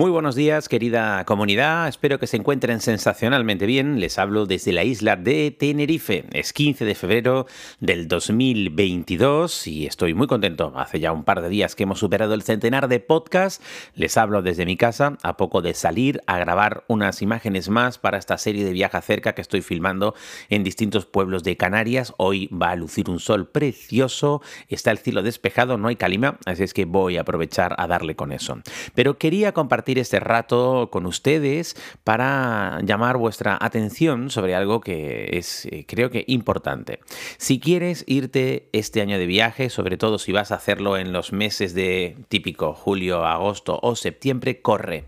Muy buenos días, querida comunidad. Espero que se encuentren sensacionalmente bien. Les hablo desde la isla de Tenerife. Es 15 de febrero del 2022 y estoy muy contento. Hace ya un par de días que hemos superado el centenar de podcasts. Les hablo desde mi casa, a poco de salir a grabar unas imágenes más para esta serie de viaje cerca que estoy filmando en distintos pueblos de Canarias. Hoy va a lucir un sol precioso, está el cielo despejado, no hay calima, así es que voy a aprovechar a darle con eso. Pero quería compartir este rato con ustedes para llamar vuestra atención sobre algo que es, eh, creo que, importante. Si quieres irte este año de viaje, sobre todo si vas a hacerlo en los meses de típico julio, agosto o septiembre, corre.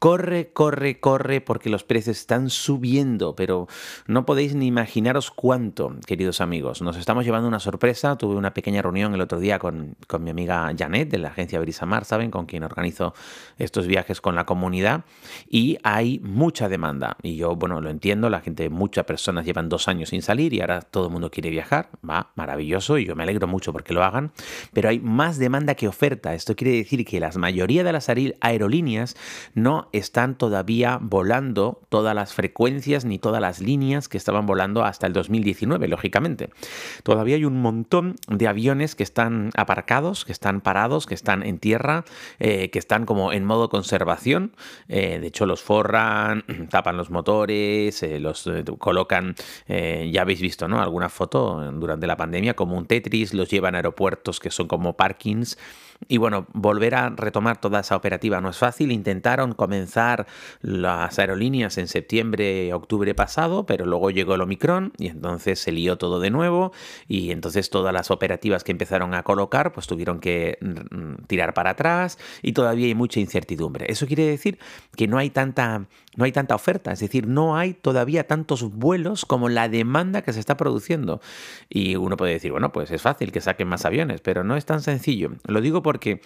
Corre, corre, corre, porque los precios están subiendo, pero no podéis ni imaginaros cuánto, queridos amigos. Nos estamos llevando una sorpresa. Tuve una pequeña reunión el otro día con, con mi amiga Janet de la agencia Brisamar, ¿saben? Con quien organizo estos viajes con la comunidad. Y hay mucha demanda. Y yo, bueno, lo entiendo. La gente, muchas personas llevan dos años sin salir y ahora todo el mundo quiere viajar. Va, maravilloso. Y yo me alegro mucho porque lo hagan. Pero hay más demanda que oferta. Esto quiere decir que la mayoría de las aerolíneas no están todavía volando todas las frecuencias ni todas las líneas que estaban volando hasta el 2019, lógicamente. Todavía hay un montón de aviones que están aparcados, que están parados, que están en tierra, eh, que están como en modo conservación. Eh, de hecho, los forran, tapan los motores, eh, los colocan, ya habéis visto, ¿no? Alguna foto durante la pandemia como un Tetris, los llevan a aeropuertos que son como parkings. Y bueno, volver a retomar toda esa operativa no es fácil. Intentaron comenzar las aerolíneas en septiembre, octubre pasado, pero luego llegó el Omicron y entonces se lió todo de nuevo y entonces todas las operativas que empezaron a colocar pues tuvieron que mm, tirar para atrás y todavía hay mucha incertidumbre. Eso quiere decir que no hay tanta no hay tanta oferta, es decir, no hay todavía tantos vuelos como la demanda que se está produciendo. Y uno puede decir, bueno, pues es fácil que saquen más aviones, pero no es tan sencillo. Lo digo porque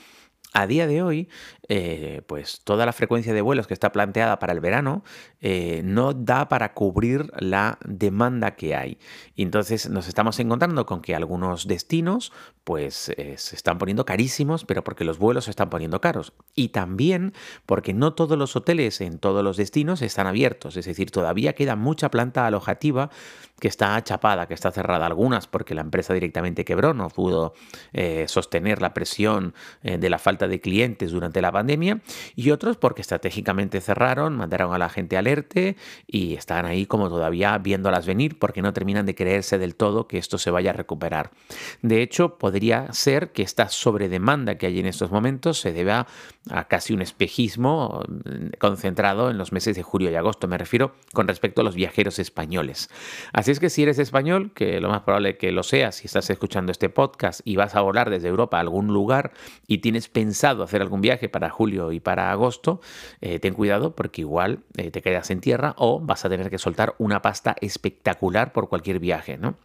a día de hoy, eh, pues toda la frecuencia de vuelos que está planteada para el verano eh, no da para cubrir la demanda que hay. Y entonces nos estamos encontrando con que algunos destinos pues eh, se están poniendo carísimos, pero porque los vuelos se están poniendo caros. Y también porque no todos los hoteles en todos los destinos están abiertos. Es decir, todavía queda mucha planta alojativa que está chapada, que está cerrada. Algunas porque la empresa directamente quebró, no pudo sostener la presión de la falta de clientes durante la pandemia y otros porque estratégicamente cerraron, mandaron a la gente alerte y están ahí como todavía viéndolas venir porque no terminan de creerse del todo que esto se vaya a recuperar. De hecho, podría ser que esta sobredemanda que hay en estos momentos se deba a casi un espejismo mm, concentrado en los meses de julio y agosto, me refiero con respecto a los viajeros españoles. Así es que si eres español, que lo más probable que lo seas si estás escuchando este podcast y vas a volar desde Europa a algún lugar y tienes pensado hacer algún viaje para julio y para agosto, eh, ten cuidado porque igual eh, te quedas en tierra o vas a tener que soltar una pasta espectacular por cualquier viaje, ¿no?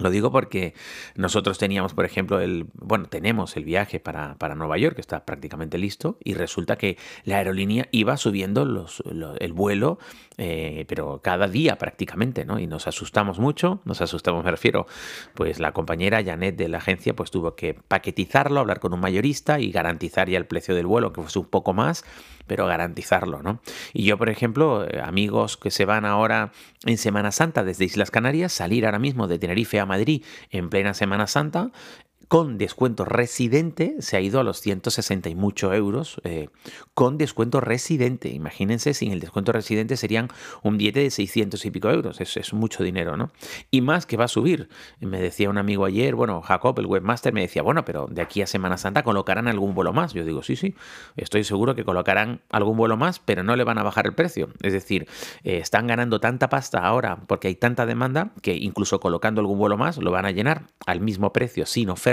Lo digo porque nosotros teníamos, por ejemplo, el, bueno, tenemos el viaje para, para Nueva York, que está prácticamente listo, y resulta que la aerolínea iba subiendo los, el vuelo, eh, pero cada día prácticamente, ¿no? Y nos asustamos mucho, nos asustamos, me refiero, pues la compañera Janet de la agencia, pues tuvo que paquetizarlo, hablar con un mayorista y garantizar ya el precio del vuelo, que fuese un poco más, pero garantizarlo, ¿no? Y yo, por ejemplo, eh, amigos que se van ahora en Semana Santa desde Islas Canarias, salir ahora mismo de Tenerife a Madrid en plena Semana Santa, con descuento residente se ha ido a los 160 y mucho euros eh, con descuento residente. Imagínense, sin el descuento residente serían un billete de 600 y pico euros. Es, es mucho dinero, ¿no? Y más que va a subir. Me decía un amigo ayer, bueno, Jacob, el webmaster, me decía, bueno, pero de aquí a Semana Santa colocarán algún vuelo más. Yo digo, sí, sí, estoy seguro que colocarán algún vuelo más, pero no le van a bajar el precio. Es decir, eh, están ganando tanta pasta ahora porque hay tanta demanda que incluso colocando algún vuelo más lo van a llenar al mismo precio sin oferta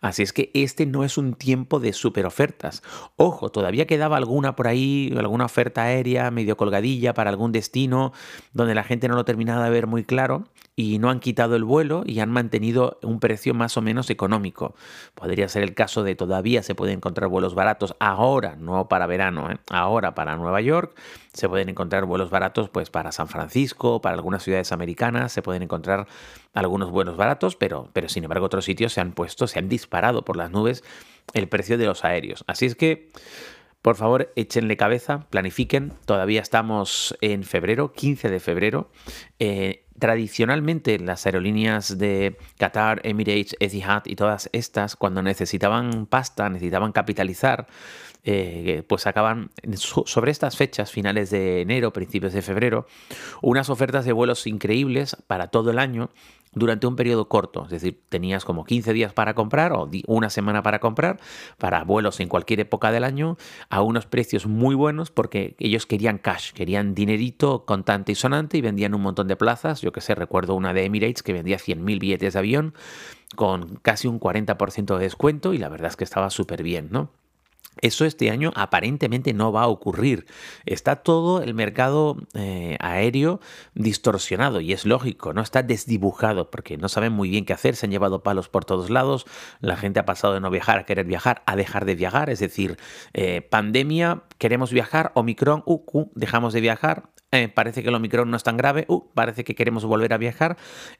Así es que este no es un tiempo de super ofertas. Ojo, todavía quedaba alguna por ahí, alguna oferta aérea medio colgadilla para algún destino donde la gente no lo terminaba de ver muy claro y no han quitado el vuelo y han mantenido un precio más o menos económico. Podría ser el caso de todavía se pueden encontrar vuelos baratos ahora, no para verano, ¿eh? ahora para Nueva York se pueden encontrar vuelos baratos pues para San Francisco, para algunas ciudades americanas, se pueden encontrar algunos vuelos baratos, pero, pero sin embargo otros sitios se han puesto, se han disparado por las nubes el precio de los aéreos. Así es que... Por favor, échenle cabeza, planifiquen. Todavía estamos en febrero, 15 de febrero. Eh, tradicionalmente las aerolíneas de Qatar, Emirates, Etihad y todas estas, cuando necesitaban pasta, necesitaban capitalizar, eh, pues acaban sobre estas fechas, finales de enero, principios de febrero, unas ofertas de vuelos increíbles para todo el año durante un periodo corto, es decir, tenías como 15 días para comprar o una semana para comprar para vuelos en cualquier época del año a unos precios muy buenos porque ellos querían cash, querían dinerito contante y sonante y vendían un montón de plazas. Yo que sé, recuerdo una de Emirates que vendía 100.000 billetes de avión con casi un 40% de descuento y la verdad es que estaba súper bien, ¿no? Eso este año aparentemente no va a ocurrir. Está todo el mercado eh, aéreo distorsionado y es lógico, no está desdibujado porque no saben muy bien qué hacer, se han llevado palos por todos lados, la gente ha pasado de no viajar a querer viajar a dejar de viajar, es decir, eh, pandemia, queremos viajar, Omicron, uh, dejamos de viajar, eh, parece que el Omicron no es tan grave, uh, parece que queremos volver a viajar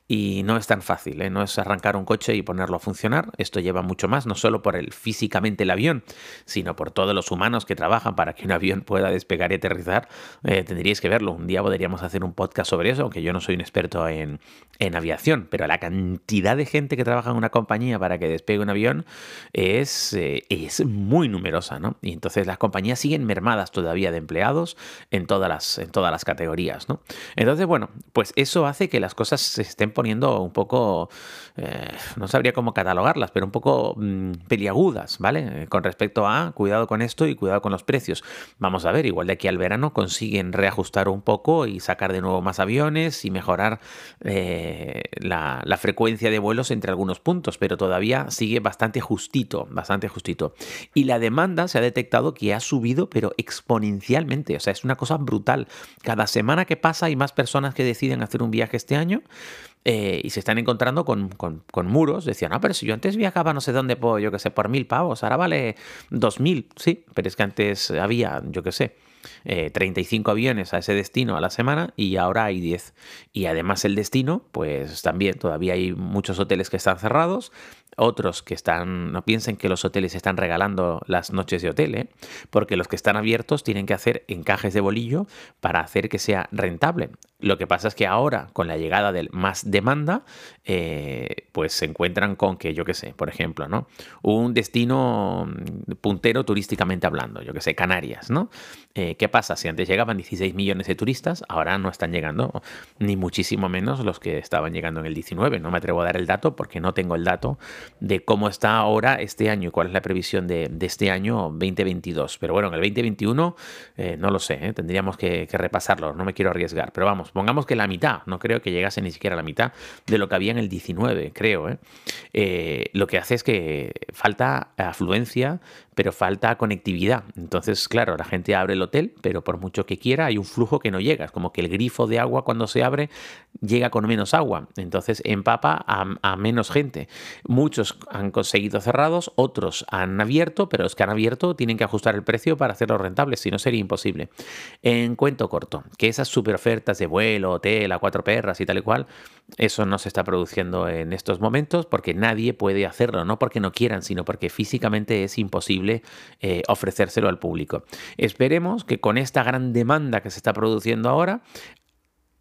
y no es tan fácil, ¿eh? no es arrancar un coche y ponerlo a funcionar, esto lleva mucho más, no solo por el físicamente el avión, sino por todos los humanos que trabajan para que un avión pueda despegar y aterrizar, eh, tendríais que verlo, un día podríamos hacer un podcast sobre eso, aunque yo no soy un experto en, en aviación, pero la cantidad de gente que trabaja en una compañía para que despegue un avión es, es muy numerosa, ¿no? Y entonces las compañías siguen mermadas todavía de empleados en todas las, en todas las categorías, ¿no? Entonces, bueno, pues eso hace que las cosas se estén poniendo un poco, eh, no sabría cómo catalogarlas, pero un poco mm, peliagudas, ¿vale? Con respecto a cuidado con esto y cuidado con los precios. Vamos a ver, igual de aquí al verano consiguen reajustar un poco y sacar de nuevo más aviones y mejorar eh, la, la frecuencia de vuelos entre algunos puntos, pero todavía sigue bastante justito, bastante justito. Y la demanda se ha detectado que ha subido, pero exponencialmente, o sea, es una cosa brutal. Cada semana que pasa hay más personas que deciden hacer un viaje este año eh, y se están encontrando con, muros. Decían, no, pero si yo antes viajaba no sé dónde, puedo, yo que sé, por mil pavos, ahora vale dos mil. Sí, pero es que antes había, yo que sé, 35 eh, aviones a ese destino a la semana y ahora hay 10. Y además el destino, pues también todavía hay muchos hoteles que están cerrados otros que están, no piensen que los hoteles están regalando las noches de hotel, ¿eh? porque los que están abiertos tienen que hacer encajes de bolillo para hacer que sea rentable. Lo que pasa es que ahora, con la llegada del más demanda, eh, pues se encuentran con que, yo qué sé, por ejemplo, ¿no? Un destino puntero turísticamente hablando, yo qué sé, Canarias, ¿no? Eh, ¿Qué pasa? Si antes llegaban 16 millones de turistas, ahora no están llegando ni muchísimo menos los que estaban llegando en el 19. No me atrevo a dar el dato porque no tengo el dato de cómo está ahora este año y cuál es la previsión de, este año 2022. Pero bueno, en el 2021 eh, no lo sé, ¿eh? tendríamos que, repasarlo, no me quiero arriesgar. Pero vamos, pongamos que la mitad, no creo que llegase ni siquiera la mitad de lo que había en el 19, creo. ¿eh? lo que hace es que falta afluencia, pero falta conectividad. Entonces, claro, la gente abre el hotel, pero por mucho que quiera, hay un flujo que no llega. Es como que el grifo de agua cuando se abre llega con menos agua. Entonces empapa a, menos gente. Muchos han conseguido cerrados, otros han abierto, pero los que han abierto tienen que ajustar el precio para hacerlo rentable, si no sería imposible. En cuento corto, que esas super ofertas de vuelo, hotel, a cuatro perras y tal y cual, eso no se está produciendo en estos momentos porque nadie puede hacerlo, no porque no quieran, sino porque físicamente es imposible eh, ofrecérselo al público. Esperemos que con esta gran demanda que se está produciendo ahora,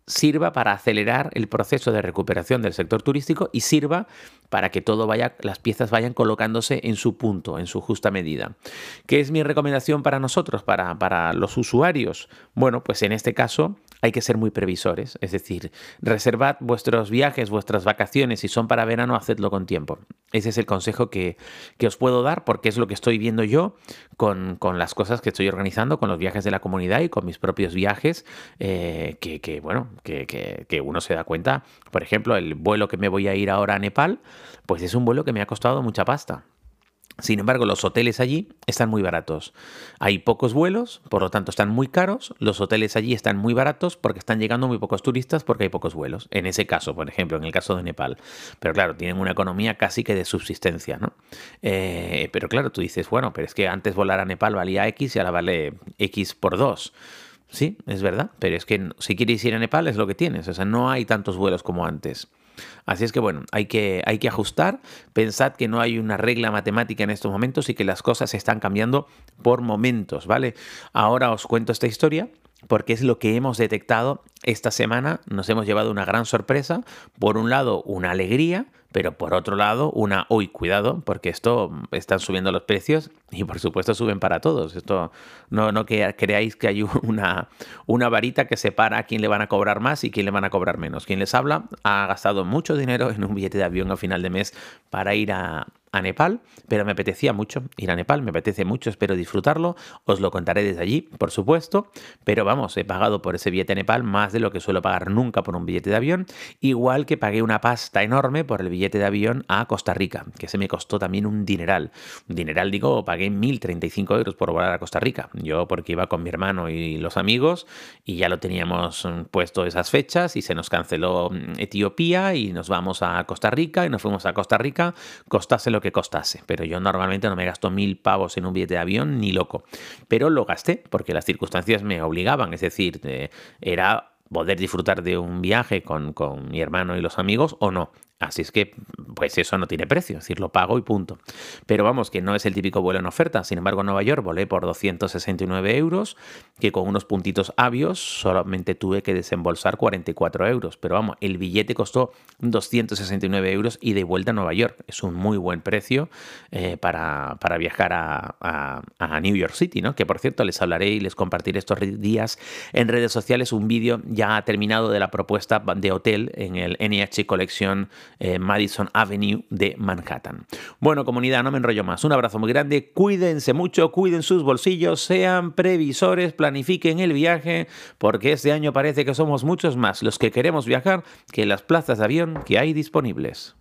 sirva para acelerar el proceso de recuperación del sector turístico y sirva para que todo vaya, las piezas vayan colocándose en su punto, en su justa medida. ¿Qué es mi recomendación para nosotros, para, para los usuarios? Bueno, pues en este caso hay que ser muy previsores, es decir, reservad vuestros viajes, vuestras vacaciones, si son para verano, hacedlo con tiempo. Ese es el consejo que, os puedo dar porque es lo que estoy viendo yo con, las cosas que estoy organizando, con los viajes de la comunidad y con mis propios viajes, eh, que, bueno, que, uno se da cuenta. Por ejemplo, el vuelo que me voy a ir ahora a Nepal, pues es un vuelo que me ha costado mucha pasta. Sin embargo, los hoteles allí están muy baratos. Hay pocos vuelos, por lo tanto están muy caros. Los hoteles allí están muy baratos porque están llegando muy pocos turistas porque hay pocos vuelos. En ese caso, por ejemplo, en el caso de Nepal. Pero claro, tienen una economía casi que de subsistencia, ¿no? Eh, pero claro, tú dices, bueno, pero es que antes volar a Nepal valía X y ahora vale X por 2. Sí, es verdad, pero es que si quieres ir a Nepal es lo que tienes, o sea, no hay tantos vuelos como antes. Así es que bueno, hay que, hay que ajustar. Pensad que no hay una regla matemática en estos momentos y que las cosas están cambiando por momentos, ¿vale? Ahora os cuento esta historia porque es lo que hemos detectado esta semana. Nos hemos llevado una gran sorpresa. Por un lado, una alegría, pero por otro lado, una, uy, cuidado, porque esto están subiendo los precios y por supuesto suben para todos. Esto no, no que creáis que hay una, una varita que separa a quién le van a cobrar más y quién le van a cobrar menos. Quien les habla ha gastado mucho dinero en un billete de avión a final de mes para ir a, a Nepal, pero me apetecía mucho ir a Nepal, me apetece mucho, espero disfrutarlo, os lo contaré desde allí, por supuesto, pero vamos, he pagado por ese billete a Nepal más de lo que suelo pagar nunca por un billete de avión, igual que pagué una pasta enorme por el billete de avión a Costa Rica, que se me costó también un dineral. Dineral, digo, pagué 1.035 euros por volar a Costa Rica, yo porque iba con mi hermano y los amigos y ya lo teníamos mm, puesto esas fechas y se nos canceló mm, Etiopía y nos vamos a Costa Rica y nos fuimos a Costa Rica, costase que costase, pero yo normalmente no me gasto mil pavos en un billete de avión ni loco, pero lo gasté porque las circunstancias me obligaban, es decir, eh, era poder disfrutar de un viaje con, con, mi hermano y los amigos o no. Así es que, pues eso no tiene precio, es decir, lo pago y punto. Pero vamos, que no es el típico vuelo en oferta. Sin embargo, en Nueva York volé por 269 euros, que con unos puntitos avios solamente tuve que desembolsar 44 euros. Pero vamos, el billete costó 269 euros y de vuelta a Nueva York. Es un muy buen precio eh, para, para, viajar a, a, New York City, ¿no? Que por cierto, les hablaré y les compartiré estos días en redes sociales un vídeo ya terminado de la propuesta de hotel en el NH Collection eh, Madison Avenue de Manhattan. Bueno, comunidad, no me enrollo más. Un abrazo muy grande. Cuídense mucho, cuiden sus bolsillos, sean previsores, planifiquen el viaje, porque este año parece que somos muchos más los que queremos viajar que las plazas de avión que hay disponibles.